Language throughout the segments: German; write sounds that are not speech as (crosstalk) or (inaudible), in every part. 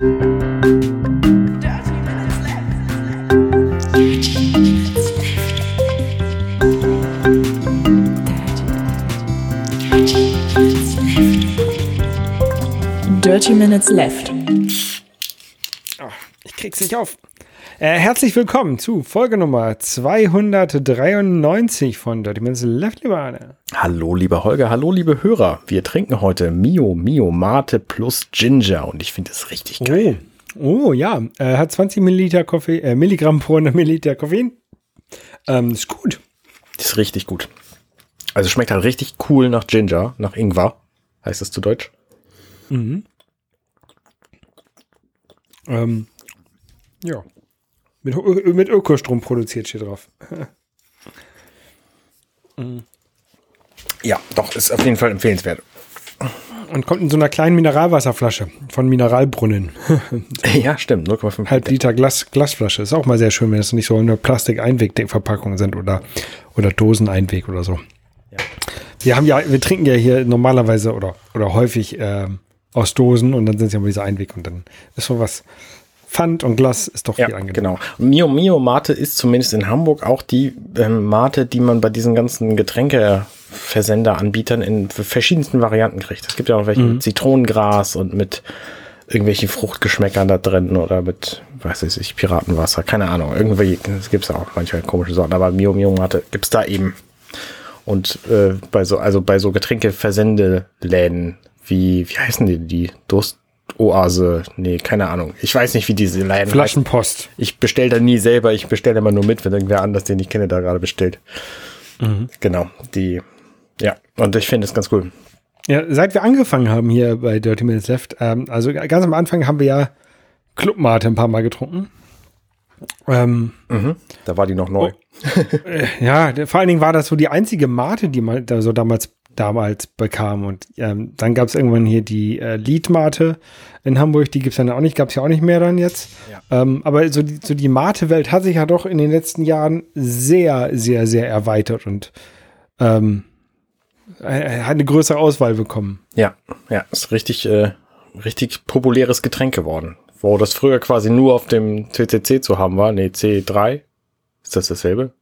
Dirty Minutes Left. Oh, ich krieg's nicht auf. Äh, herzlich willkommen zu Folge Nummer 293 von Dirty Minutes Left, lieber Arne. Hallo, lieber Holger, hallo, liebe Hörer. Wir trinken heute Mio Mio Mate plus Ginger und ich finde es richtig geil. Oh, oh ja, äh, hat 20 Milliliter Koffein, äh, Milligramm pro 100 Milliliter Koffein. Ähm, ist gut. Ist richtig gut. Also schmeckt halt richtig cool nach Ginger, nach Ingwer. Heißt das zu Deutsch? Mhm. Ähm, ja. Mit, Ö- mit Ökostrom produziert steht drauf. (laughs) Ja, doch, ist auf jeden Fall empfehlenswert. Und kommt in so einer kleinen Mineralwasserflasche von Mineralbrunnen. (laughs) ja, stimmt, 0,5 Halb Liter Glas, Glasflasche. Ist auch mal sehr schön, wenn es nicht so eine Plastik-Einweg-Verpackungen sind oder, oder Dosen-Einweg oder so. Wir haben ja, wir trinken ja hier normalerweise oder, oder häufig ähm, aus Dosen und dann sind es ja immer diese Einweg und dann ist so was Pfand und Glas ist doch Ja, viel angenehmer. genau. Mio Mio Mate ist zumindest in Hamburg auch die ähm, Mate, die man bei diesen ganzen Getränkeversenderanbietern in verschiedensten Varianten kriegt. Es gibt ja auch welche mit Zitronengras und mit irgendwelchen Fruchtgeschmäckern da drin oder mit, weiß ich nicht, Piratenwasser, keine Ahnung. Irgendwie gibt es auch manchmal komische Sorten, aber Mio Mio Mate gibt es da eben. Und äh, bei so, also bei so Getränkeversendeläden wie, wie heißen die, die Durstoase? Nee, keine Ahnung. Ich weiß nicht, wie diese heißen. Flaschenpost. Ich bestelle da nie selber, ich bestelle immer nur mit, wenn irgendwer anders, den ich kenne, da gerade bestellt. Genau, die, ja, und ich finde es ganz cool. Ja, seit wir angefangen haben hier bei Dirty Minutes Left, ähm, also ganz am Anfang haben wir ja Clubmate ein paar Mal getrunken. Ähm, Da war die noch neu. (laughs) ja, der- vor allen Dingen war das so die einzige Mate, die man da so damals damals bekam. Und ähm, dann gab es irgendwann hier die äh, Liedmate in Hamburg, die gibt es dann auch nicht, gab es ja auch nicht mehr dann jetzt. Ähm, aber so die, so die Mate-Welt hat sich ja doch in den letzten Jahren sehr, sehr, sehr erweitert und ähm, äh, hat eine größere Auswahl bekommen. Ja, ja, ist richtig, äh, richtig populäres Getränk geworden. Wo das früher quasi nur auf dem CCC zu haben war, nee, C3. Ist das dasselbe?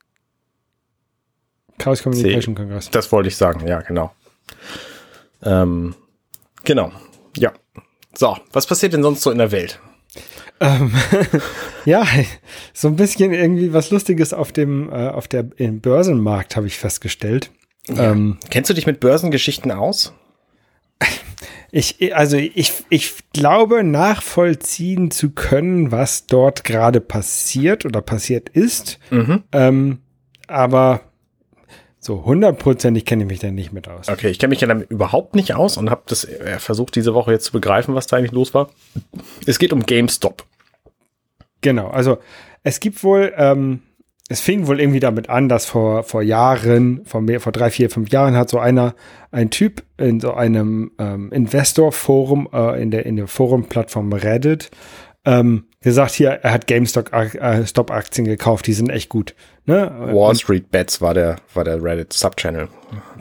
Chaos Communication Congress. Das wollte ich sagen, ja, genau. Ähm, genau, ja. So, was passiert denn sonst so in der Welt? Ähm, (laughs) ja, so ein bisschen irgendwie was Lustiges auf dem, äh, auf der im Börsenmarkt habe ich festgestellt. Ähm, Kennst du dich mit Börsengeschichten aus? (laughs) ich, also ich, ich glaube nachvollziehen zu können, was dort gerade passiert oder passiert ist. Ähm, aber so hundertprozentig kenne ich mich da nicht mit aus. Okay, ich kenne mich ja damit überhaupt nicht aus und habe das äh, versucht diese Woche jetzt zu begreifen, was da eigentlich los war. Es geht um GameStop. Genau, also es gibt wohl, ähm, es fing wohl irgendwie damit an, dass vor, vor Jahren, vor, mehr, vor drei, vier, fünf Jahren hat so einer, ein Typ in so einem ähm, Investor-Forum, äh, in der, in der Forum-Plattform Reddit, ähm, gesagt, hier, er hat GameStop-Aktien gekauft, die sind echt gut. Ne? Wall Street Bets war der, war der Reddit-Subchannel.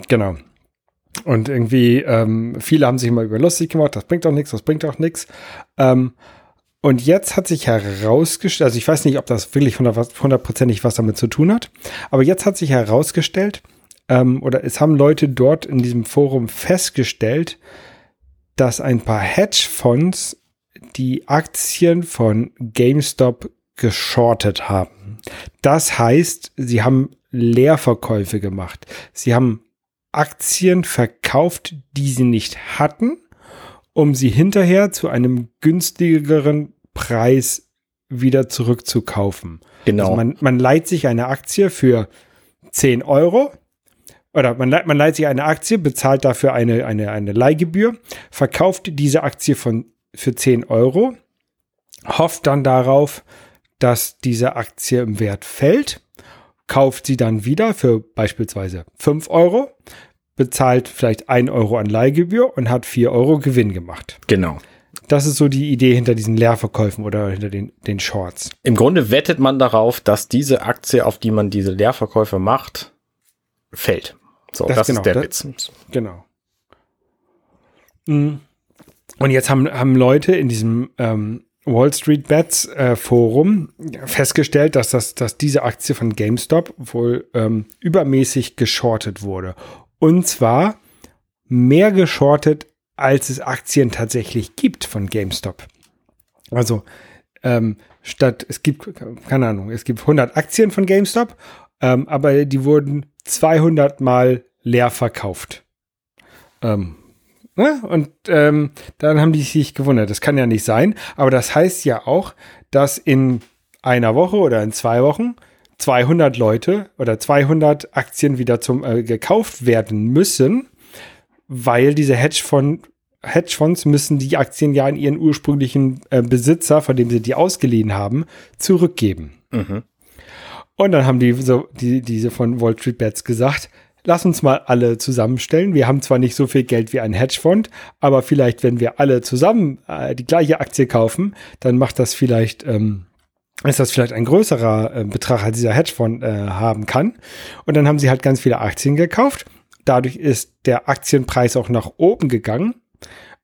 Genau. Und irgendwie, ähm, viele haben sich mal über lustig gemacht, das bringt doch nichts, das bringt doch nichts. Ähm, und jetzt hat sich herausgestellt, also ich weiß nicht, ob das wirklich hundert- hundertprozentig was damit zu tun hat, aber jetzt hat sich herausgestellt, ähm, oder es haben Leute dort in diesem Forum festgestellt, dass ein paar Hedgefonds die Aktien von GameStop geschortet haben. Das heißt, sie haben Leerverkäufe gemacht. Sie haben Aktien verkauft, die sie nicht hatten, um sie hinterher zu einem günstigeren Preis wieder zurückzukaufen. Genau. Also man, man leiht sich eine Aktie für 10 Euro oder man, leiht- man leiht sich eine Aktie, bezahlt dafür eine, eine, eine Leihgebühr, verkauft diese Aktie von, für 10 Euro, hofft dann darauf, dass diese Aktie im Wert fällt, kauft sie dann wieder für beispielsweise 5 Euro, bezahlt vielleicht 1 Euro an Leihgebühr und hat 4 Euro Gewinn gemacht. Genau. Das ist so die Idee hinter diesen Leerverkäufen oder hinter den, den Shorts. Im Grunde wettet man darauf, dass diese Aktie, auf die man diese Leerverkäufe macht, fällt. So, Das das, genau, ist der das- Witz. Genau. Mm. Und jetzt haben, haben Leute in diesem, ähm, Wall Street Bets äh, Forum festgestellt, dass, das, dass diese Aktie von GameStop wohl ähm, übermäßig geschortet wurde. Und zwar mehr geschortet, als es Aktien tatsächlich gibt von GameStop. Also ähm, statt, es gibt, keine Ahnung, es gibt 100 Aktien von GameStop, ähm, aber die wurden 200 Mal leer verkauft. Ähm, ne? Und ähm, dann haben die sich gewundert, das kann ja nicht sein, aber das heißt ja auch, dass in einer Woche oder in zwei Wochen 200 Leute oder 200 Aktien wieder zum äh, gekauft werden müssen, weil diese Hedgefonds Hedgefonds müssen die Aktien ja an ihren ursprünglichen äh, Besitzer, von dem sie die ausgeliehen haben, zurückgeben. Mhm. Und dann haben die so die diese von Wall Street Bets gesagt, lass uns mal alle zusammenstellen. Wir haben zwar nicht so viel Geld wie ein Hedgefonds, aber vielleicht, wenn wir alle zusammen äh, die gleiche Aktie kaufen, dann macht das vielleicht ähm, ist das vielleicht ein größerer äh, Betrag, als dieser Hedgefonds äh, haben kann. Und dann haben sie halt ganz viele Aktien gekauft. Dadurch ist der Aktienpreis auch nach oben gegangen.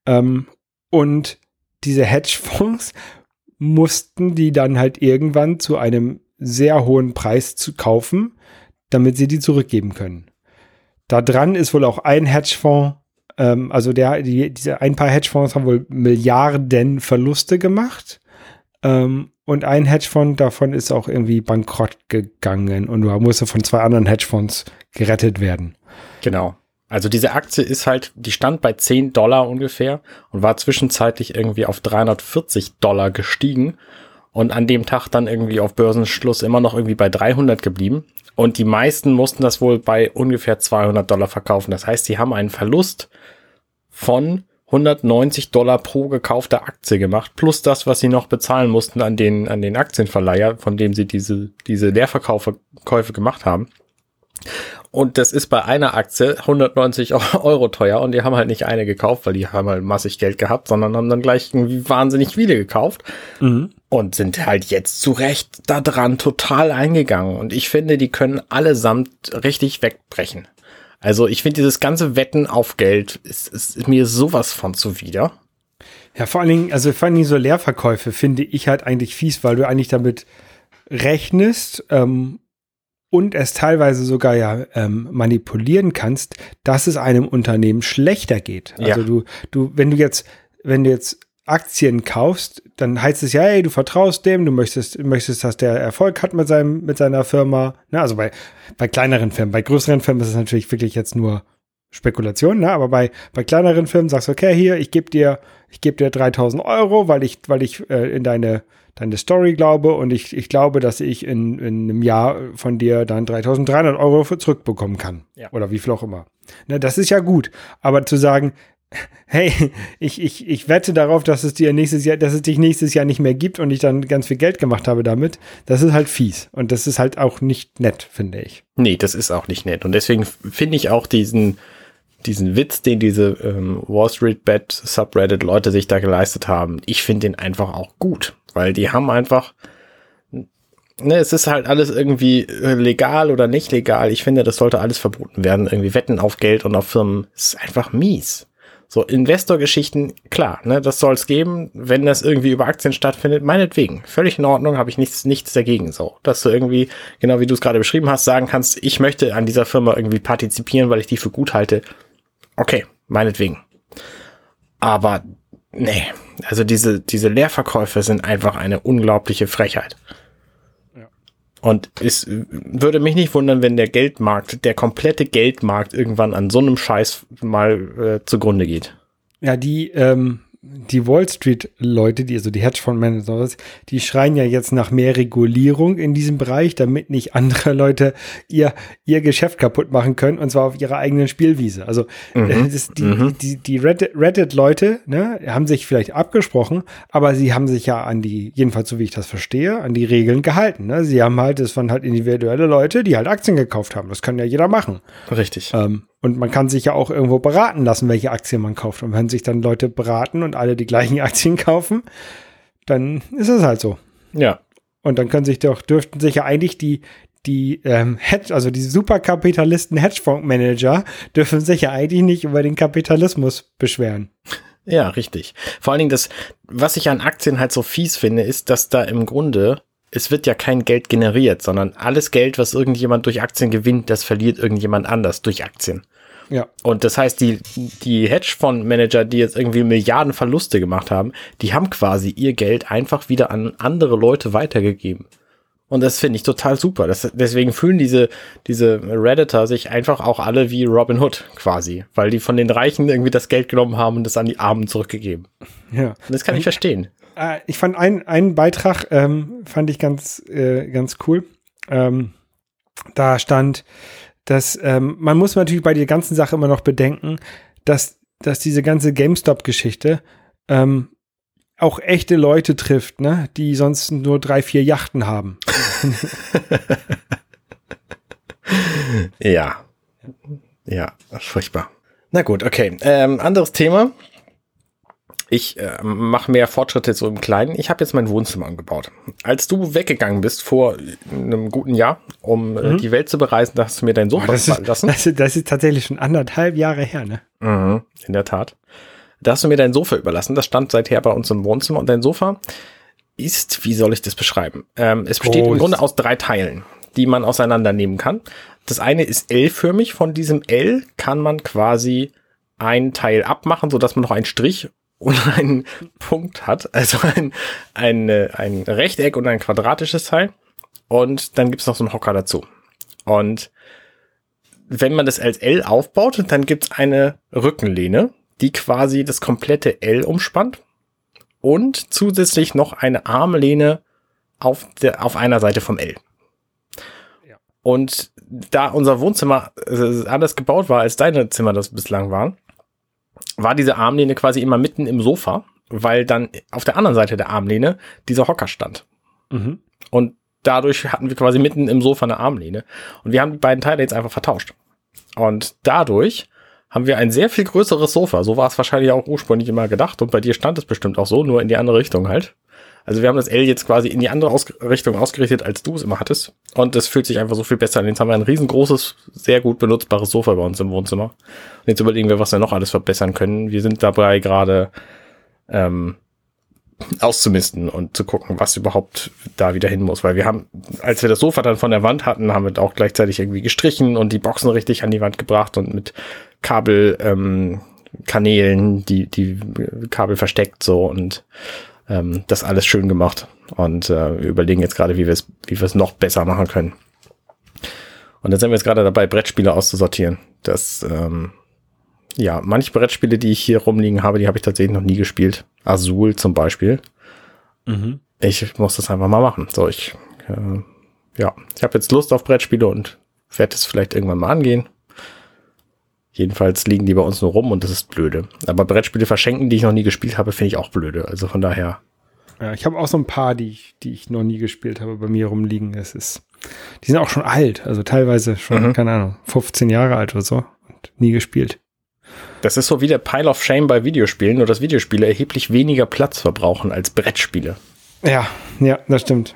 Ähm, und diese Hedgefonds mussten die dann halt irgendwann zu einem sehr hohen Preis zu kaufen, damit sie die zurückgeben können. Da dran ist wohl auch ein Hedgefonds, ähm, also der, die, diese ein paar Hedgefonds haben wohl Milliarden Verluste gemacht. Ähm, und ein Hedgefonds davon ist auch irgendwie bankrott gegangen und musste von zwei anderen Hedgefonds gerettet werden. Genau. Also diese Aktie ist halt, die stand bei 10 Dollar ungefähr und war zwischenzeitlich irgendwie auf 340 Dollar gestiegen und an dem Tag dann irgendwie auf Börsenschluss immer noch irgendwie bei 300 geblieben. Und die meisten mussten das wohl bei ungefähr 200 Dollar verkaufen. Das heißt, sie haben einen Verlust von 190 Dollar pro gekaufte Aktie gemacht, plus das, was sie noch bezahlen mussten an den, an den Aktienverleiher, von dem sie diese, diese Leerverkäufe Käufe gemacht haben. Und das ist bei einer Aktie 190 (laughs) Euro teuer und die haben halt nicht eine gekauft, weil die haben halt massig Geld gehabt, sondern haben dann gleich wahnsinnig viele gekauft mhm. Und sind halt jetzt zu Recht da dran total eingegangen. Und ich finde, die können allesamt richtig wegbrechen. Also ich finde dieses ganze Wetten auf Geld ist, ist mir sowas von zuwider. Ja, vor allen Dingen, also vor allen Dingen so Leerverkäufe finde ich halt eigentlich fies, weil du eigentlich damit rechnest ähm, und es teilweise sogar ja ähm, manipulieren kannst, dass es einem Unternehmen schlechter geht. Also ja. du, du, wenn du jetzt, wenn du jetzt Aktien kaufst, dann heißt es ja, hey, du vertraust dem, du möchtest, möchtest, dass der Erfolg hat mit seinem, mit seiner Firma. Ne? Also bei, bei kleineren Firmen, bei größeren Firmen ist es natürlich wirklich jetzt nur Spekulation, ne? aber bei, bei kleineren Firmen sagst du, okay, hier, ich gebe dir, ich gebe dir 3000 Euro, weil ich, weil ich äh, in deine, deine Story glaube und ich, ich glaube, dass ich in, in einem Jahr von dir dann 3300 Euro zurückbekommen kann. Ja. Oder wie viel auch immer. Ne, das ist ja gut. Aber zu sagen, hey, ich, ich, ich wette darauf, dass es dir nächstes Jahr, dass es dich nächstes Jahr nicht mehr gibt und ich dann ganz viel Geld gemacht habe damit, das ist halt fies. Und das ist halt auch nicht nett, finde ich. Nee, das ist auch nicht nett. Und deswegen finde ich auch diesen, diesen Witz, den diese ähm, Wall Street Bet Subreddit Leute sich da geleistet haben, ich finde den einfach auch gut weil die haben einfach, ne, es ist halt alles irgendwie äh, legal oder nicht legal. Ich finde, das sollte alles verboten werden. Irgendwie Wetten auf Geld und auf Firmen ist einfach mies. So, Investorgeschichten, klar, ne, das soll es geben, wenn das irgendwie über Aktien stattfindet, meinetwegen. Völlig in Ordnung, habe ich nichts, nichts dagegen. So, dass du irgendwie, genau wie du es gerade beschrieben hast, sagen kannst, ich möchte an dieser Firma irgendwie partizipieren, weil ich die für gut halte. Okay, meinetwegen. Aber nee, also diese, diese Leerverkäufe sind einfach eine unglaubliche Frechheit. Und es würde mich nicht wundern, wenn der Geldmarkt, der komplette Geldmarkt irgendwann an so einem Scheiß mal äh, zugrunde geht. Ja, die, ähm, die Wall Street Leute, die also die Hedgefondsmanager, die schreien ja jetzt nach mehr Regulierung in diesem Bereich, damit nicht andere Leute ihr ihr Geschäft kaputt machen können und zwar auf ihrer eigenen Spielwiese. Also mhm. Äh, die, mhm. die die Reddit Leute ne, haben sich vielleicht abgesprochen, aber sie haben sich ja an die jedenfalls so wie ich das verstehe an die Regeln gehalten. Ne? Sie haben halt es waren halt individuelle Leute, die halt Aktien gekauft haben. Das kann ja jeder machen. Richtig. Ähm, und man kann sich ja auch irgendwo beraten lassen, welche Aktien man kauft. Und wenn sich dann Leute beraten und alle die gleichen (laughs) Aktien kaufen, dann ist es halt so. Ja. Und dann können sich doch, dürften sich ja eigentlich die, die ähm, Hedge, also die Superkapitalisten Hedgefondsmanager dürfen sich ja eigentlich nicht über den Kapitalismus beschweren. Ja, richtig. Vor allen Dingen das, was ich an Aktien halt so fies finde, ist, dass da im Grunde, es wird ja kein Geld generiert, sondern alles Geld, was irgendjemand durch Aktien gewinnt, das verliert irgendjemand anders durch Aktien. Ja. Und das heißt, die, die Hedgefondsmanager, die jetzt irgendwie Milliarden Verluste gemacht haben, die haben quasi ihr Geld einfach wieder an andere Leute weitergegeben. Und das finde ich total super. Das, deswegen fühlen diese, diese Redditor sich einfach auch alle wie Robin Hood quasi, weil die von den Reichen irgendwie das Geld genommen haben und es an die Armen zurückgegeben. Ja. Und das kann ich verstehen. Äh, ich fand einen, einen Beitrag, ähm, fand ich ganz, äh, ganz cool. Ähm, da stand, dass ähm, man muss natürlich bei der ganzen Sache immer noch bedenken, dass, dass diese ganze GameStop-Geschichte ähm, auch echte Leute trifft, ne, die sonst nur drei, vier Yachten haben. (laughs) ja. Ja, furchtbar. Na gut, okay. Ähm, anderes Thema. Ich äh, mache mehr Fortschritte so im Kleinen. Ich habe jetzt mein Wohnzimmer angebaut. Als du weggegangen bist vor einem guten Jahr, um äh, Mhm. die Welt zu bereisen, da hast du mir dein Sofa Boah, das, ist, lassen. (laughs) das, ist, das ist tatsächlich schon anderthalb Jahre her, ne? Mhm, in der Tat. Da hast du mir dein Sofa überlassen. Das stand seither bei uns im Wohnzimmer. Und dein Sofa ist, wie soll ich das beschreiben? Ähm, es besteht im Groß. Grunde aus drei Teilen, die man auseinandernehmen kann. Das eine ist L-förmig. Von diesem L kann man quasi ein Teil abmachen, sodass man noch einen Strich und (laughs) einen Punkt hat. Also ein, ein, ein Rechteck und ein quadratisches Teil. Und dann gibt's noch so einen Hocker dazu. Und wenn man das als L aufbaut, dann gibt's eine Rückenlehne, die quasi das komplette L umspannt und zusätzlich noch eine Armlehne auf, der, auf einer Seite vom L. Ja. Und da unser Wohnzimmer äh, anders gebaut war, als deine Zimmer das bislang waren, war diese Armlehne quasi immer mitten im Sofa, weil dann auf der anderen Seite der Armlehne dieser Hocker stand. Mhm. Und dadurch hatten wir quasi mitten im Sofa eine Armlehne. Und wir haben die beiden Teile jetzt einfach vertauscht. Und dadurch haben wir ein sehr viel größeres Sofa. So war es wahrscheinlich auch ursprünglich immer gedacht. Und bei dir stand es bestimmt auch so, nur in die andere Richtung halt. Also wir haben das L jetzt quasi in die andere Aus Richtung ausgerichtet, als du es immer hattest. Und es fühlt sich einfach so viel besser an. Jetzt haben wir ein riesengroßes, sehr gut benutzbares Sofa bei uns im Wohnzimmer. Und jetzt überlegen wir, was wir noch alles verbessern können. Wir sind dabei gerade ähm, auszumisten und zu gucken, was überhaupt da wieder hin muss. Weil wir haben, als wir das Sofa dann von der Wand hatten, haben wir auch gleichzeitig irgendwie gestrichen und die Boxen richtig an die Wand gebracht und mit Kabel, ähm, Kanälen, die, die Kabel versteckt so und ähm, das alles schön gemacht. Und äh, wir überlegen jetzt gerade, wie wir es, wie wir es noch besser machen können. Und dann sind wir jetzt gerade dabei, Brettspiele auszusortieren. Das, ähm, ja, manche Brettspiele, die ich hier rumliegen habe, die habe ich tatsächlich noch nie gespielt. Azul zum Beispiel. Mhm. Ich muss das einfach mal machen. So, ich, äh, ja, ich habe jetzt Lust auf Brettspiele und werde es vielleicht irgendwann mal angehen. Jedenfalls liegen die bei uns nur rum und das ist blöde. Aber Brettspiele verschenken, die ich noch nie gespielt habe, finde ich auch blöde. Also von daher, Ja, ich habe auch so ein paar, die ich, die ich noch nie gespielt habe, bei mir rumliegen. Es ist, die sind auch schon alt, also teilweise schon, Mhm. keine Ahnung, 15 Jahre alt oder so und nie gespielt. das ist so wie der Pile of Shame bei Videospielen, nur dass Videospiele erheblich weniger Platz verbrauchen als Brettspiele. Ja, ja, das stimmt.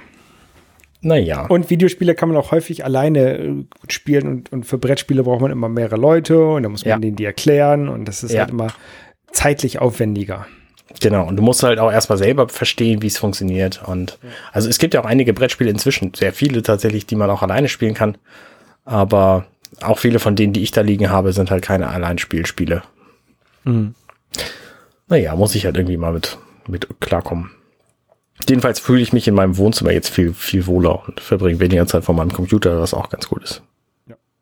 Naja. Und Videospiele kann man auch häufig alleine äh, gut spielen und, und für Brettspiele braucht man immer mehrere Leute und da muss man Ja. denen die erklären und das ist Ja. halt immer zeitlich aufwendiger. Genau, und du musst halt auch erstmal selber verstehen, wie es funktioniert. Und also es gibt ja auch einige Brettspiele inzwischen, sehr viele tatsächlich, die man auch alleine spielen kann. Aber auch viele von denen, die ich da liegen habe, sind halt keine Alleinspielspiele. Mhm. Naja, muss ich halt irgendwie mal mit, mit klarkommen. Jedenfalls fühle ich mich in meinem Wohnzimmer jetzt viel, viel wohler und verbringe weniger Zeit vor meinem Computer, was auch ganz gut ist.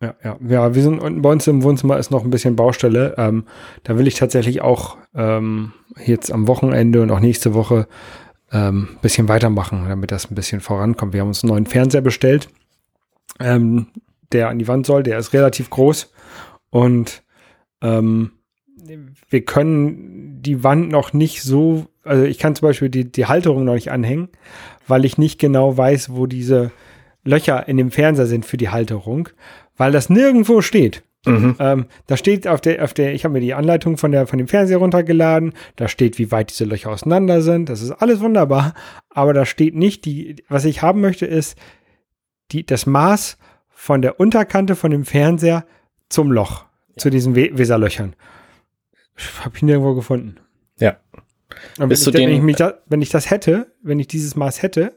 Ja, ja. Ja, wir sind unten bei uns im Wohnzimmer ist noch ein bisschen Baustelle. Ähm, da will ich tatsächlich auch ähm, jetzt am Wochenende und auch nächste Woche ähm, ein bisschen weitermachen, damit das ein bisschen vorankommt. Wir haben uns einen neuen Fernseher bestellt, ähm, der an die Wand soll. Der ist relativ groß und ähm, wir können die Wand noch nicht so, also ich kann zum Beispiel die, die Halterung noch nicht anhängen, weil ich nicht genau weiß, wo diese Löcher in dem Fernseher sind für die Halterung, weil das nirgendwo steht. Mhm. Ähm, da steht auf der, auf der, ich habe mir die Anleitung von der, von dem Fernseher runtergeladen. Da steht, wie weit diese Löcher auseinander sind. Das ist alles wunderbar. Aber da steht nicht die, was ich haben möchte, ist die, das Maß von der Unterkante von dem Fernseher zum Loch, zu diesen We Weserlöchern. Habe ich nirgendwo gefunden. Ja. Und wenn, ich, wenn, ich mich da, wenn ich das hätte, wenn ich dieses Maß hätte,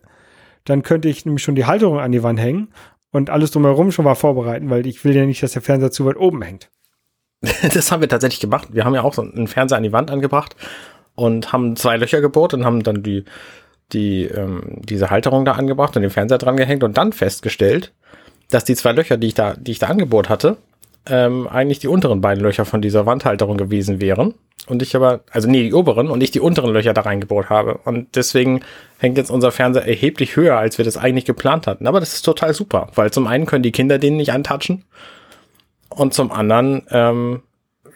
dann könnte ich nämlich schon die Halterung an die Wand hängen und alles drumherum schon mal vorbereiten, weil ich will ja nicht, dass der Fernseher zu weit oben hängt. (laughs) Das haben wir tatsächlich gemacht. Wir haben ja auch so einen Fernseher an die Wand angebracht und haben zwei Löcher gebohrt und haben dann die, die, ähm, diese Halterung da angebracht und den Fernseher dran gehängt und dann festgestellt, dass die zwei Löcher, die ich da, die ich da angebohrt hatte, ähm, eigentlich die unteren beiden Löcher von dieser Wandhalterung gewesen wären. Und ich aber, also nee, die oberen und ich die unteren Löcher da reingebohrt habe. Und deswegen hängt jetzt unser Fernseher erheblich höher, als wir das eigentlich geplant hatten. Aber das ist total super, weil zum einen können die Kinder den nicht antatschen und zum anderen ähm,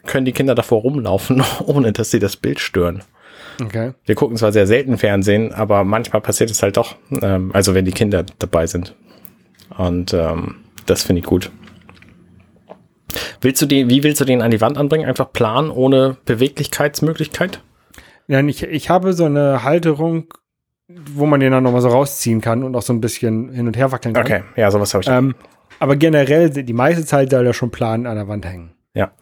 können die Kinder davor rumlaufen, (laughs) ohne dass sie das Bild stören. Okay. Wir gucken zwar sehr selten Fernsehen, aber manchmal passiert es halt doch. Ähm, also wenn die Kinder dabei sind. Und ähm, das finde ich gut. Willst du den, wie willst du den an die Wand anbringen? Einfach plan ohne Beweglichkeitsmöglichkeit? Und ich, ich habe so eine Halterung, wo man den dann nochmal so rausziehen kann und auch so ein bisschen hin und her wackeln kann. Okay, ja, sowas habe ich. Ähm, aber generell, die meiste Zeit soll er schon plan an der Wand hängen. ja.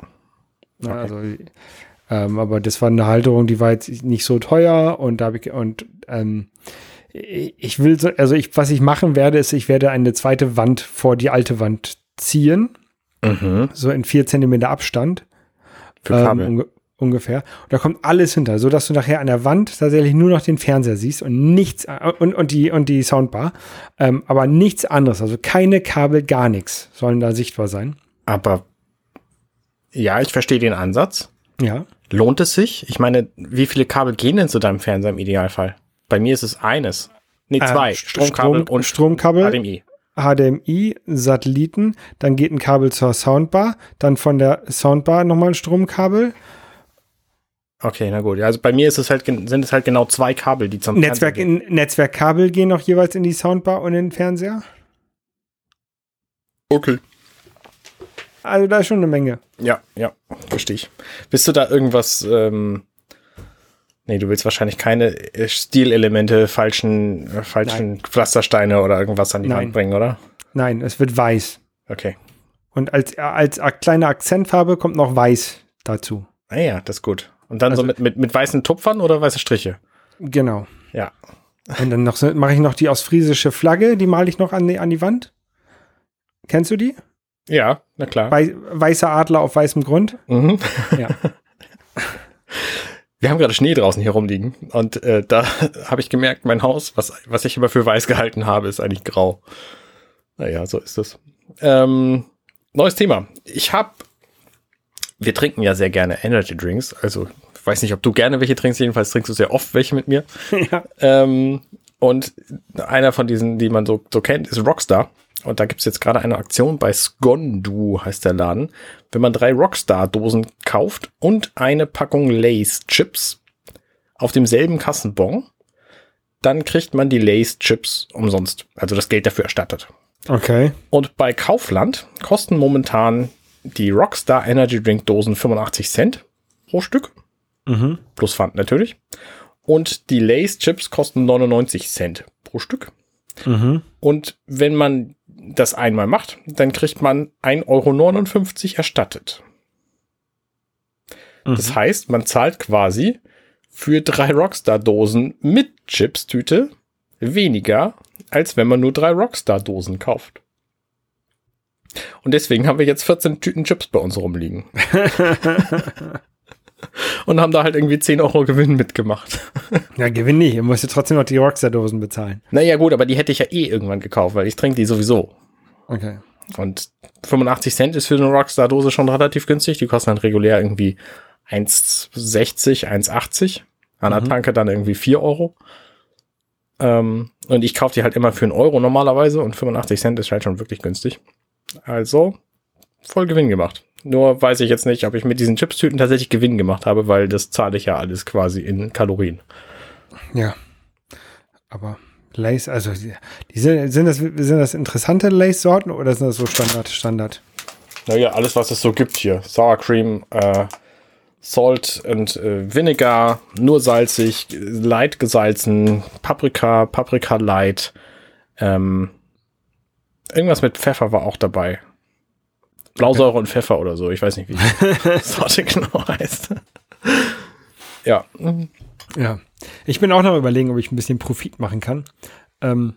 Ja, Also, ähm, aber das war eine Halterung, die war jetzt nicht so teuer und da habe ich und ähm, ich will so, also ich, was ich machen werde, ist, ich werde eine zweite Wand vor die alte Wand ziehen, Mhm. so in vier Zentimeter Abstand Für ähm, Kabel. unge ungefähr. Und da kommt alles hinter, so dass du nachher an der Wand tatsächlich nur noch den Fernseher siehst und nichts äh, und, und die und die Soundbar, ähm, aber nichts anderes, also keine Kabel, gar nichts sollen da sichtbar sein. Aber ja, ich verstehe den Ansatz. Ja. Lohnt es sich? Ich meine, wie viele Kabel gehen denn zu deinem Fernseher im Idealfall? Bei mir ist es eines. Nee, zwei. Ähm, Stromkabel Strom- und Stromkabel. HDMI. HDMI, Satelliten, dann geht ein Kabel zur Soundbar, dann von der Soundbar nochmal ein Stromkabel, Okay, na gut. Ja, also bei mir ist es halt, sind es halt genau zwei Kabel, die zum Netzwerk, Fernseher gehen. Netzwerkkabel gehen noch jeweils in die Soundbar und in den Fernseher. Okay. Also da ist schon eine Menge. Ja, ja, verstehe ich. Willst du da irgendwas, ähm, nee, du willst wahrscheinlich keine äh, Stilelemente, falschen, äh, falschen Pflastersteine oder irgendwas an die Nein. Wand bringen, oder? Nein, es wird weiß. Okay. Und als, als kleine Akzentfarbe kommt noch weiß dazu. Ah ja, das ist gut. Und dann so Also- mit, mit, mit weißen Tupfern oder weiße Striche? Genau. Ja. Und dann noch so- mache ich noch die ostfriesische Flagge, die male ich noch an die, an die Wand. Kennst du die? Ja, na klar. Wei weißer Adler auf weißem Grund. Mhm. Ja. (laughs) Wir haben gerade Schnee draußen hier rumliegen und äh, da (laughs) habe ich gemerkt, mein Haus, was, was ich immer für weiß gehalten habe, ist eigentlich grau. Naja, so ist es. Ähm, neues Thema. Ich habe, wir trinken ja sehr gerne Energy Drinks, also ich weiß nicht, ob du gerne welche trinkst, jedenfalls trinkst du sehr oft welche mit mir. (laughs) ja. Ähm, und einer von diesen, die man so, so kennt, ist Rockstar. Und da gibt's jetzt gerade eine Aktion bei Skondu, heißt der Laden. Wenn man drei Rockstar-Dosen kauft und eine Packung Lace-Chips auf demselben Kassenbon, dann kriegt man die Lace-Chips umsonst. Also das Geld dafür erstattet. Okay. Und bei Kaufland kosten momentan die Rockstar Energy Drink Dosen 85 Cent pro Stück. Mhm. Plus Pfand natürlich. Und die Lace Chips kosten 99 Cent pro Stück. Mhm. Und wenn man das einmal macht, dann kriegt man 1,59 Euro erstattet. Das heißt, man zahlt quasi für drei Rockstar-Dosen mit Chips-Tüte weniger, als wenn man nur drei Rockstar-Dosen kauft. Und deswegen haben wir jetzt 14 Tüten Chips bei uns rumliegen. (laughs) (laughs) Und haben da halt irgendwie 10 Euro Gewinn mitgemacht. Ja, gewinn nicht. Ihr müsst ja trotzdem noch die Rockstar-Dosen bezahlen. Naja, gut, aber die hätte ich ja eh irgendwann gekauft, weil ich trinke die sowieso. Okay. Und 85 Cent ist für eine Rockstar-Dose schon relativ günstig. Die kosten dann regulär irgendwie 1,60, 1,80. An der Mhm. Tanke dann irgendwie 4 Euro. Ähm, und ich kaufe die halt immer für einen Euro normalerweise und 85 Cent ist halt schon wirklich günstig. Also voll Gewinn gemacht. Nur weiß ich jetzt nicht, ob ich mit diesen Chipstüten tatsächlich Gewinn gemacht habe, weil das zahle ich ja alles quasi in Kalorien. Ja. Aber Lace, also die, sind, sind, das, sind das interessante Lace-Sorten oder sind das so Standard, Standard? Naja, alles, was es so gibt hier. Sour Cream, äh, Salt und äh, Vinegar, nur salzig, light gesalzen, Paprika, Paprika light. Ähm, irgendwas mit Pfeffer war auch dabei. Blausäure und Pfeffer oder so. Ich weiß nicht, wie die (laughs) Sorte genau heißt. Ja. Ja. Ich bin auch noch überlegen, ob ich ein bisschen Profit machen kann. Ähm,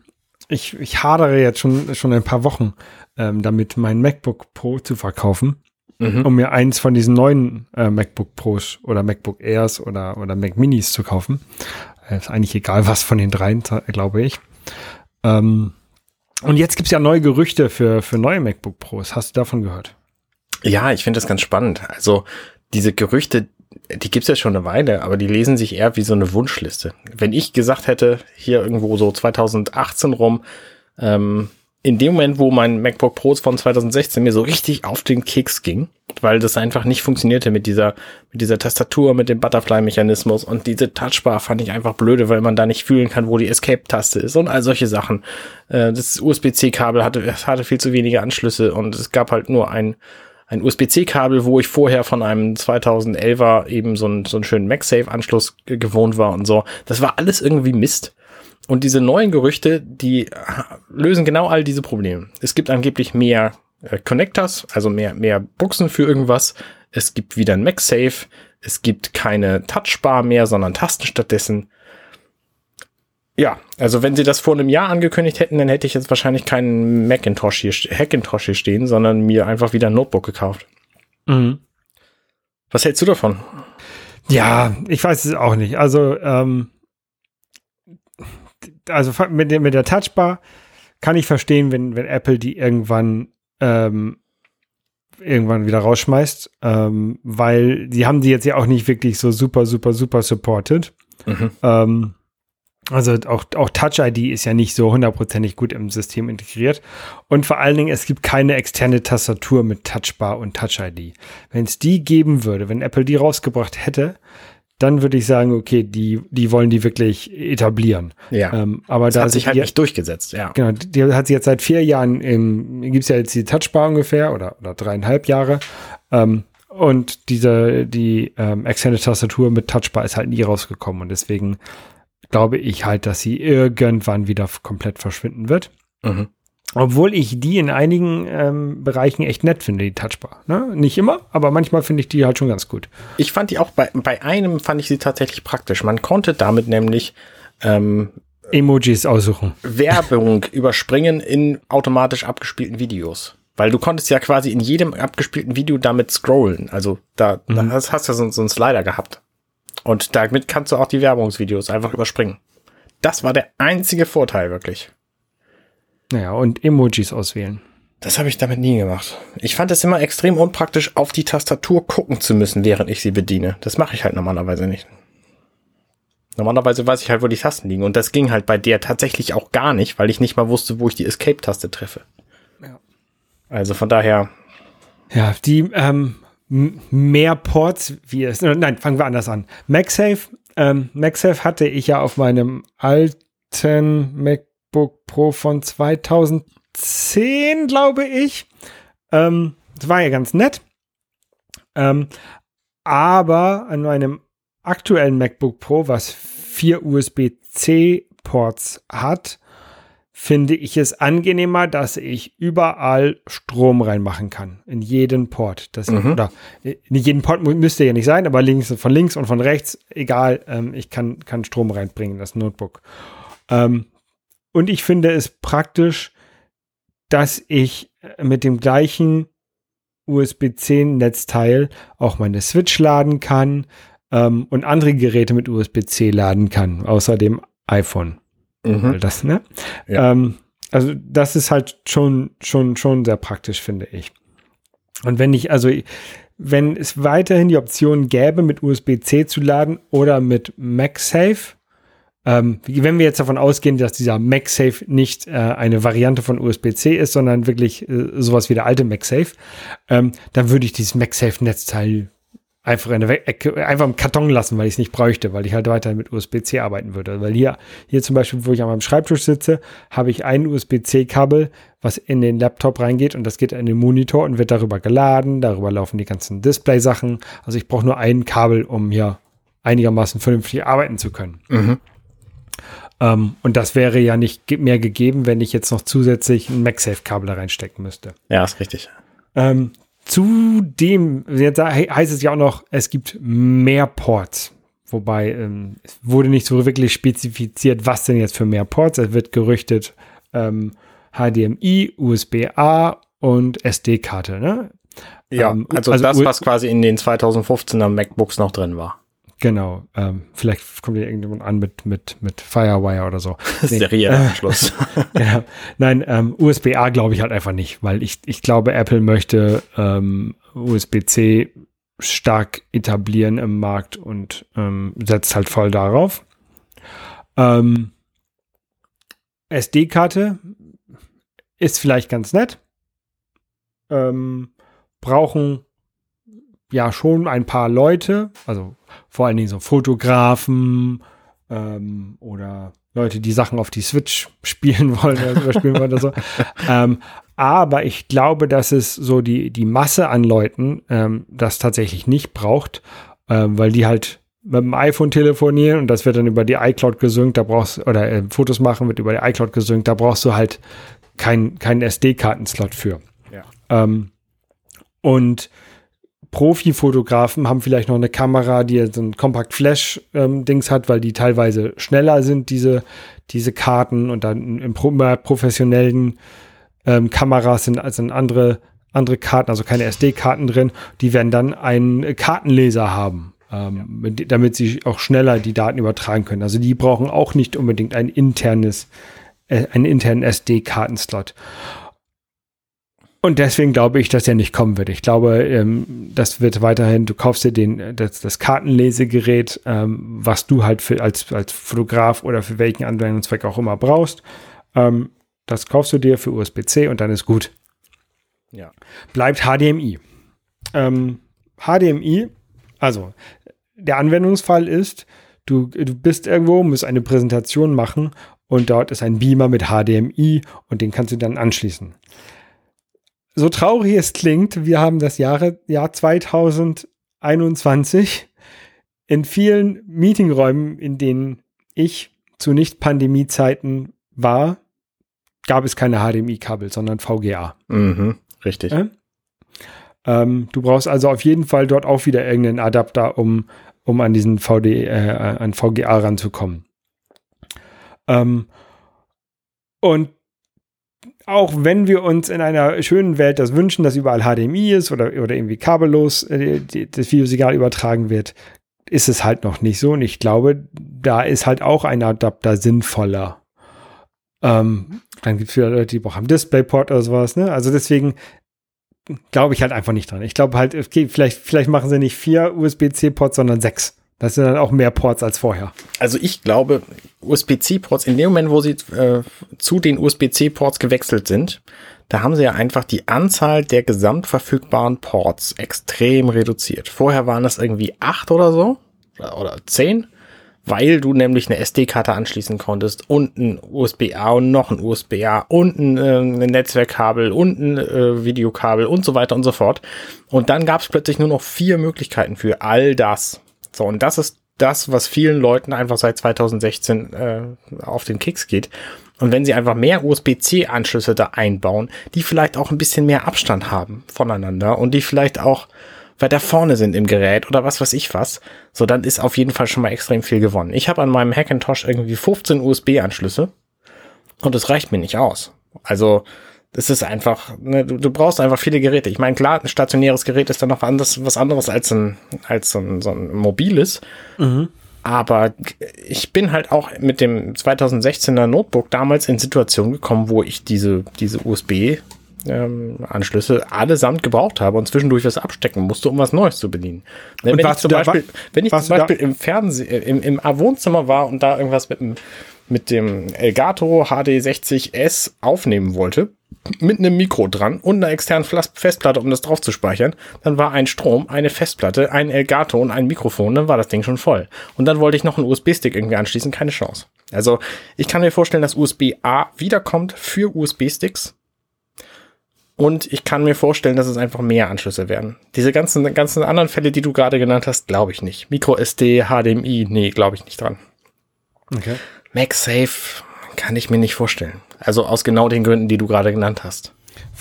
ich, ich hadere jetzt schon, schon ein paar Wochen ähm, damit, mein MacBook Pro zu verkaufen, Mhm. um mir eins von diesen neuen äh, MacBook Pros oder MacBook Airs oder, oder Mac Minis zu kaufen. Äh, ist eigentlich egal, was von den dreien, glaube ich. Ähm, und jetzt gibt's ja neue Gerüchte für, für neue MacBook Pros. Hast du davon gehört? Ja, ich finde das ganz spannend. Also diese Gerüchte, die gibt's ja schon eine Weile, aber die lesen sich eher wie so eine Wunschliste. Wenn ich gesagt hätte, hier irgendwo so 2018 rum, ähm, in dem Moment, wo mein MacBook Pro von 2016 mir so richtig auf den Keks ging, weil das einfach nicht funktionierte mit dieser, mit dieser Tastatur, mit dem Butterfly-Mechanismus und diese Touchbar fand ich einfach blöde, weil man da nicht fühlen kann, wo die Escape-Taste ist und all solche Sachen. Äh, das USB-C-Kabel hatte, hatte viel zu wenige Anschlüsse und es gab halt nur ein, ein USB-C-Kabel, wo ich vorher von einem 2011er eben so einen, so einen schönen MagSafe-Anschluss ge- gewohnt war und so. Das war alles irgendwie Mist. Und diese neuen Gerüchte, die lösen genau all diese Probleme. Es gibt angeblich mehr äh, Connectors, also mehr, mehr Buchsen für irgendwas. Es gibt wieder ein MagSafe. Es gibt keine Touchbar mehr, sondern Tasten stattdessen. Ja, also wenn sie das vor einem Jahr angekündigt hätten, dann hätte ich jetzt wahrscheinlich keinen Macintosh hier, Hackintosh hier stehen, sondern mir einfach wieder ein Notebook gekauft. Was hältst du davon? Ja, ich weiß es auch nicht. Also, ähm, also mit der, mit der Touchbar kann ich verstehen, wenn, wenn Apple die irgendwann, ähm, irgendwann wieder rausschmeißt, ähm, weil die haben die jetzt ja auch nicht wirklich so super, super, super supported. Mhm. Ähm, also auch, auch Touch ID ist ja nicht so hundertprozentig gut im System integriert. Und vor allen Dingen, es gibt keine externe Tastatur mit Touchbar und Touch ID. Wenn es die geben würde, wenn Apple die rausgebracht hätte, dann würde ich sagen, okay, die, die wollen die wirklich etablieren. Ja. Ähm, aber das da hat sich halt die- nicht durchgesetzt, ja. Genau, die hat sie jetzt seit vier Jahren, im, gibt's ja jetzt die Touchbar ungefähr oder, oder dreieinhalb Jahre. Ähm, und diese, die ähm, externe Tastatur mit Touchbar ist halt nie rausgekommen und deswegen glaube ich halt, dass sie irgendwann wieder komplett verschwinden wird. Mhm. Obwohl ich die in einigen ähm, Bereichen echt nett finde, die Touchbar. Ne? Nicht immer, aber manchmal finde ich die halt schon ganz gut. Ich fand die auch bei, bei einem fand ich sie tatsächlich praktisch. Man konnte damit nämlich ähm, Emojis aussuchen. Werbung (laughs) überspringen in automatisch abgespielten Videos. Weil du konntest ja quasi in jedem abgespielten Video damit scrollen. Also da, da hast, hast du so, so einen Slider gehabt. Und damit kannst du auch die Werbungsvideos einfach überspringen. Das war der einzige Vorteil, wirklich. Naja, und Emojis auswählen. Das habe ich damit nie gemacht. Ich fand es immer extrem unpraktisch, auf die Tastatur gucken zu müssen, während ich sie bediene. Das mache ich halt normalerweise nicht. Normalerweise weiß ich halt, wo die Tasten liegen. Und das ging halt bei der tatsächlich auch gar nicht, weil ich nicht mal wusste, wo ich die Escape-Taste treffe. Ja. Also von daher, Ja, die ähm, mehr Ports, wie es. äh, Nein, fangen wir anders an. MagSafe. Ähm, MagSafe hatte ich ja auf meinem alten MacBook Pro von 2010, glaube ich. Ähm, das war ja ganz nett. Ähm, aber an meinem aktuellen MacBook Pro, was vier USB-C-Ports hat, finde ich es angenehmer, dass ich überall Strom reinmachen kann. In jeden Port. Das, Mhm. Oder äh, nicht jeden Port müsste ja nicht sein, aber links, von links und von rechts, egal, ähm, ich kann, kann Strom reinbringen, das Notebook. Ähm, und ich finde es praktisch, dass ich äh, mit dem gleichen USB-C-Netzteil auch meine Switch laden kann ähm, und andere Geräte mit USB-C laden kann, außer dem iPhone. Mhm. das, ne? Ja. Ähm, also das ist halt schon, schon, schon sehr praktisch, finde ich. Und wenn ich, also wenn es weiterhin die Option gäbe, mit USB-C zu laden oder mit MagSafe, ähm, wenn wir jetzt davon ausgehen, dass dieser MagSafe nicht äh, eine Variante von USB-C ist, sondern wirklich äh, sowas wie der alte MagSafe, ähm, dann würde ich dieses MagSafe-Netzteil einfach Ecke, einfach im Karton lassen, weil ich es nicht bräuchte, weil ich halt weiterhin mit USB-C arbeiten würde. Weil hier, hier zum Beispiel, wo ich an meinem Schreibtisch sitze, habe ich ein USB-C-Kabel, was in den Laptop reingeht und das geht in den Monitor und wird darüber geladen. Darüber laufen die ganzen Display-Sachen. Also ich brauche nur ein Kabel, um hier einigermaßen vernünftig arbeiten zu können. Mhm. Ähm, und das wäre ja nicht mehr gegeben, wenn ich jetzt noch zusätzlich ein MagSafe-Kabel reinstecken müsste. Ja, ist richtig. Ähm, zudem, jetzt he- heißt es ja auch noch, es gibt mehr Ports, wobei ähm, es wurde nicht so wirklich spezifiziert, was denn jetzt für mehr Ports. Es wird gerüchtet HDMI, USB-A und SD-Karte. Ne? Ja, also, also, das, was quasi in den 2015er MacBooks noch drin war. Genau. Ähm, vielleicht kommt ja irgendjemand an mit, mit, mit Firewire oder so. (laughs) Nee, Serienanschluss. Äh, (laughs) ja. Nein, ähm, USB-A glaube ich halt einfach nicht, weil ich, ich glaube, Apple möchte ähm, USB-C stark etablieren im Markt und ähm, setzt halt voll darauf. Ähm, SD-Karte ist vielleicht ganz nett. Ähm, brauchen ja schon ein paar Leute, also vor allen Dingen so Fotografen ähm, oder Leute, die Sachen auf die Switch spielen wollen oder spielen wollen oder so. (laughs) ähm, aber ich glaube, dass es so die, die Masse an Leuten ähm, das tatsächlich nicht braucht, ähm, weil die halt mit dem iPhone telefonieren und das wird dann über die iCloud gesynkt, da brauchst oder äh, Fotos machen wird über die iCloud gesynkt, da brauchst du halt keinen kein SD-Kartenslot für. Ja. Ähm, und Profi-Fotografen haben vielleicht noch eine Kamera, die so ein Compact Flash-Dings ähm, hat, weil die teilweise schneller sind, diese, diese Karten und dann im pro professionellen ähm, Kameras sind, sind andere, andere Karten, also keine SD-Karten drin. Die werden dann einen Kartenleser haben, ähm, ja. mit, damit sie auch schneller die Daten übertragen können. Also die brauchen auch nicht unbedingt ein internes, äh, einen internen SD-Kartenslot. Und deswegen glaube ich, dass er nicht kommen wird. Ich glaube, ähm, das wird weiterhin, du kaufst dir den, das, das Kartenlesegerät, ähm, was du halt für, als, als Fotograf oder für welchen Anwendungszweck auch immer brauchst. Ähm, das kaufst du dir für USB-C und dann ist gut. Ja. Bleibt HDMI. HDMI, ähm, also der Anwendungsfall ist, du, du bist irgendwo, musst eine Präsentation machen und dort ist ein Beamer mit HDMI und den kannst du dann anschließen so traurig es klingt, wir haben das Jahre, Jahr 2021 in vielen Meetingräumen, in denen ich zu Nicht-Pandemie-Zeiten war, gab es keine HDMI-Kabel, sondern VGA. Mhm, richtig. Äh? Ähm, du brauchst also auf jeden Fall dort auch wieder irgendeinen Adapter, um, um an diesen VD, äh, an VGA ranzukommen. Ähm, und auch wenn wir uns in einer schönen Welt das wünschen, dass überall HDMI ist oder, oder irgendwie kabellos äh, das Videosignal übertragen wird, ist es halt noch nicht so. Und ich glaube, da ist halt auch ein Adapter sinnvoller. Ähm, dann gibt es wieder Leute, die brauchen Displayport oder sowas. Ne? Also deswegen glaube ich halt einfach nicht dran. Ich glaube halt, okay, vielleicht, vielleicht machen sie nicht vier USB-C-Ports, sondern sechs. Das sind dann auch mehr Ports als vorher. Also ich glaube, USB-C-Ports, in dem Moment, wo sie äh, zu den USB-C-Ports gewechselt sind, da haben sie ja einfach die Anzahl der gesamtverfügbaren Ports extrem reduziert. Vorher waren das irgendwie acht oder so oder zehn, weil du nämlich eine SD-Karte anschließen konntest und ein USB-A und noch ein USB-A und ein, äh, ein Netzwerkkabel und ein äh, Videokabel und so weiter und so fort. Und dann gab es plötzlich nur noch vier Möglichkeiten für all das. So, und das ist das, was vielen Leuten einfach seit 2016 äh, auf den Kicks geht. Und wenn sie einfach mehr USB-C-Anschlüsse da einbauen, die vielleicht auch ein bisschen mehr Abstand haben voneinander und die vielleicht auch weiter vorne sind im Gerät oder was weiß ich was, so dann ist auf jeden Fall schon mal extrem viel gewonnen. Ich habe an meinem Hackintosh irgendwie 15 USB-Anschlüsse und es reicht mir nicht aus. Also das ist einfach, ne, du, du brauchst einfach viele Geräte. Ich meine, klar, ein stationäres Gerät ist dann noch anders, was anderes als ein, als so ein, so ein mobiles. Mhm. Aber ich bin halt auch mit dem 2016er Notebook damals in Situationen gekommen, wo ich diese, diese USB ähm, Anschlüsse allesamt gebraucht habe und zwischendurch was abstecken musste, um was Neues zu bedienen. Ne, wenn, ich zum Beispiel, wenn ich zum Beispiel im Fernsehen, im, im Wohnzimmer war und da irgendwas mit dem, mit dem Elgato HD60S aufnehmen wollte, mit einem Mikro dran und einer externen Festplatte, um das drauf zu speichern. Dann war ein Strom, eine Festplatte, ein Elgato und ein Mikrofon, dann war das Ding schon voll. Und dann wollte ich noch einen USB-Stick irgendwie anschließen, keine Chance. Also ich kann mir vorstellen, dass USB-A wiederkommt für USB-Sticks. Und ich kann mir vorstellen, dass es einfach mehr Anschlüsse werden. Diese ganzen, ganzen anderen Fälle, die du gerade genannt hast, glaube ich nicht. Micro SD, HDMI, nee, glaube ich nicht dran. Okay. MagSafe kann ich mir nicht vorstellen. Also aus genau den Gründen, die du gerade genannt hast.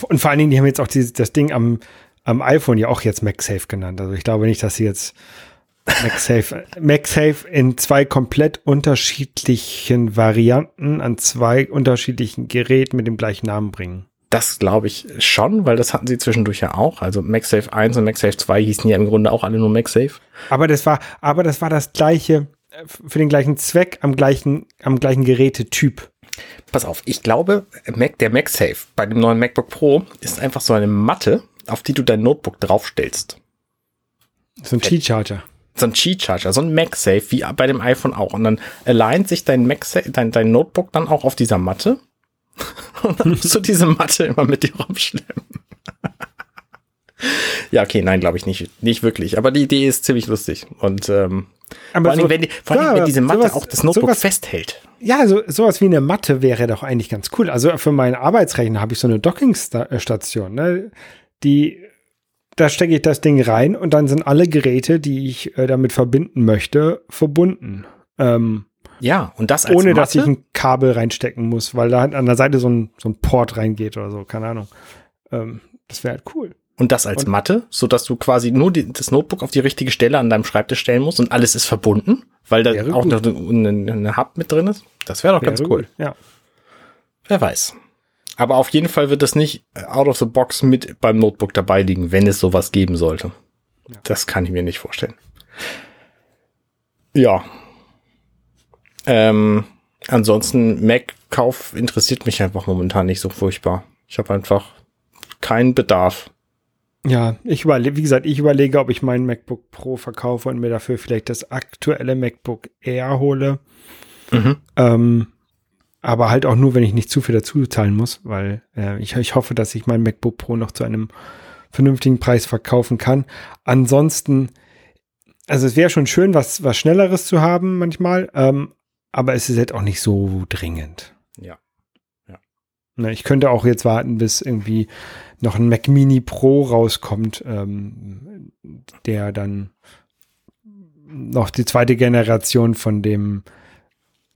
Und vor allen Dingen, die haben jetzt auch dieses, das Ding am, am iPhone ja auch jetzt MagSafe genannt. Also ich glaube nicht, dass sie jetzt MagSafe, (laughs) MagSafe in zwei komplett unterschiedlichen Varianten an zwei unterschiedlichen Geräten mit dem gleichen Namen bringen. Das glaube ich schon, weil das hatten sie zwischendurch ja auch. Also MagSafe 1 und MagSafe 2 hießen ja im Grunde auch alle nur MagSafe. Aber das war, aber das war das gleiche, äh, für den gleichen Zweck am gleichen, am gleichen Gerätetyp. Pass auf, ich glaube, Mac, der MagSafe bei dem neuen MacBook Pro ist einfach so eine Matte, auf die du dein Notebook draufstellst. So ein Qi-Charger. So ein Qi-Charger, so ein MagSafe, wie bei dem iPhone auch. Und dann alignt sich dein, MagSafe, dein, dein Notebook dann auch auf dieser Matte. (laughs) Und dann musst du diese Matte immer mit dir rumschleppen. (laughs) ja, okay, nein, glaube ich nicht, nicht wirklich. Aber die Idee ist ziemlich lustig. Und ähm, Aber vor allem, so- wenn, vor allem, ja, wenn diese Matte sowas- auch das Notebook sowas- festhält. Ja, so, sowas wie eine Matte wäre doch eigentlich ganz cool. Also für meinen Arbeitsrechner habe ich so eine Dockingstation, ne? Die, da stecke ich das Ding rein und dann sind alle Geräte, die ich äh, damit verbinden möchte, verbunden. Ähm, Ja, und das als ohne Matte, dass ich ein Kabel reinstecken muss, weil da an der Seite so ein, so ein Port reingeht oder so, keine Ahnung. Ähm, das wäre halt cool. Und das als Und- Matte, so dass du quasi nur die, das Notebook auf die richtige Stelle an deinem Schreibtisch stellen musst und alles ist verbunden, weil da Wäre auch gut. noch eine, eine Hub mit drin ist. Das wäre doch ganz Wäre cool. gut, Ja. Wer weiß. Aber auf jeden Fall wird das nicht out of the box mit beim Notebook dabei liegen, wenn es sowas geben sollte. Das kann ich mir nicht vorstellen. Ja. Ähm, ansonsten Mac-Kauf interessiert mich einfach momentan nicht so furchtbar. Ich habe einfach keinen Bedarf. Ja, ich überlege, wie gesagt, ich überlege, ob ich meinen MacBook Pro verkaufe und mir dafür vielleicht das aktuelle MacBook Air hole. Mhm. Ähm, aber halt auch nur, wenn ich nicht zu viel dazu zahlen muss, weil äh, ich, ich hoffe, dass ich mein MacBook Pro noch zu einem vernünftigen Preis verkaufen kann. Ansonsten, also es wäre schon schön, was, was Schnelleres zu haben manchmal, ähm, aber es ist halt auch nicht so dringend. Ja. Ja. Ne, ich könnte auch jetzt warten, bis irgendwie noch ein Mac Mini Pro rauskommt, ähm, der dann noch die zweite Generation von dem,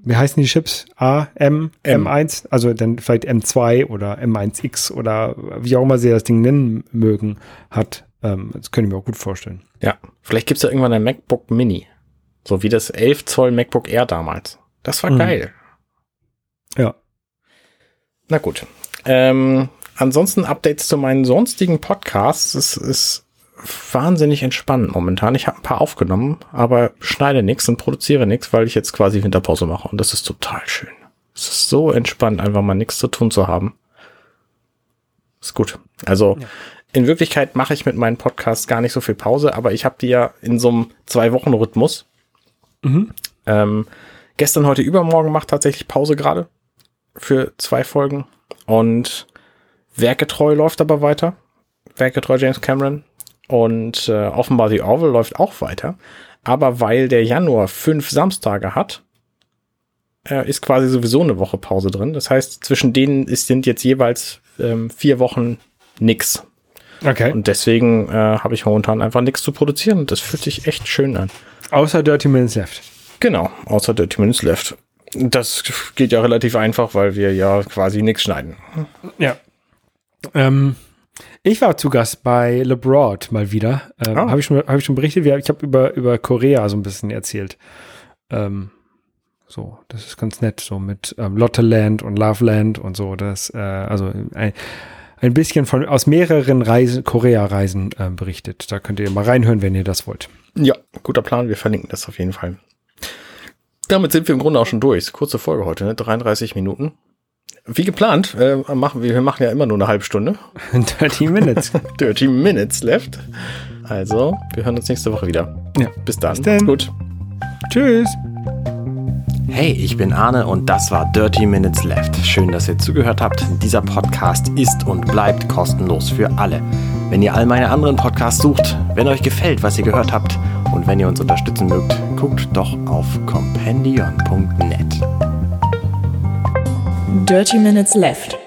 wie heißen die Chips? A, M, M. M1, also dann vielleicht M2 oder M1X oder wie auch immer sie das Ding nennen mögen, hat. Ähm, das könnte ich mir auch gut vorstellen. Ja. Vielleicht gibt's ja irgendwann ein MacBook Mini. So wie das 11 Zoll MacBook Air damals. Das war Mhm. geil. Ja. Na gut. Ähm, ansonsten Updates zu meinen sonstigen Podcasts. Es ist wahnsinnig entspannt momentan. Ich habe ein paar aufgenommen, aber schneide nichts und produziere nichts, weil ich jetzt quasi Winterpause mache. Und das ist total schön. Es ist so entspannt, einfach mal nichts zu tun zu haben. Ist gut. Also Ja. in Wirklichkeit mache ich mit meinen Podcasts gar nicht so viel Pause, aber ich habe die ja in so einem Zwei-Wochen-Rhythmus. Mhm. Ähm, gestern, heute, übermorgen macht tatsächlich Pause gerade für zwei Folgen. Und Werketreu läuft aber weiter. Werketreu James Cameron. Und äh, offenbar The Orville läuft auch weiter. Aber weil der Januar fünf Samstage hat, äh, ist quasi sowieso eine Woche Pause drin. Das heißt, zwischen denen ist, sind jetzt jeweils ähm, vier Wochen nix. Okay. Und deswegen äh, habe ich momentan einfach nichts zu produzieren. Und das fühlt sich echt schön an. Außer Dirty Minutes Left. Genau, außer Dirty Minutes Left. Das geht ja relativ einfach, weil wir ja quasi nichts schneiden. Ja. Ähm, ich war zu Gast bei LeBroad mal wieder. Ähm, Ah. Habe ich, schon- hab ich schon berichtet? Ich habe über, über Korea so ein bisschen erzählt. Ähm, so, das ist ganz nett, so mit ähm, Lotteland und Loveland und so. Das, äh, also ein, ein bisschen von aus mehreren Reisen, Korea-Reisen äh, berichtet. Da könnt ihr mal reinhören, wenn ihr das wollt. Ja, guter Plan. Wir verlinken das auf jeden Fall. Damit sind wir im Grunde auch schon durch. Kurze Folge heute, ne? 33 Minuten. Wie geplant, äh, machen wir, wir machen ja immer nur eine halbe Stunde. (laughs) Dirty Minutes. (laughs) 30 Minutes left. Also, wir hören uns nächste Woche wieder. ja. Bis dann. Bis dann. Gut. Tschüss. Hey, ich bin Arne und das war Dirty Minutes Left. Schön, dass ihr zugehört habt. Dieser Podcast ist und bleibt kostenlos für alle. Wenn ihr all meine anderen Podcasts sucht, wenn euch gefällt, was ihr gehört habt und wenn ihr uns unterstützen mögt, guckt doch auf compendion.net. Dirty Minutes Left.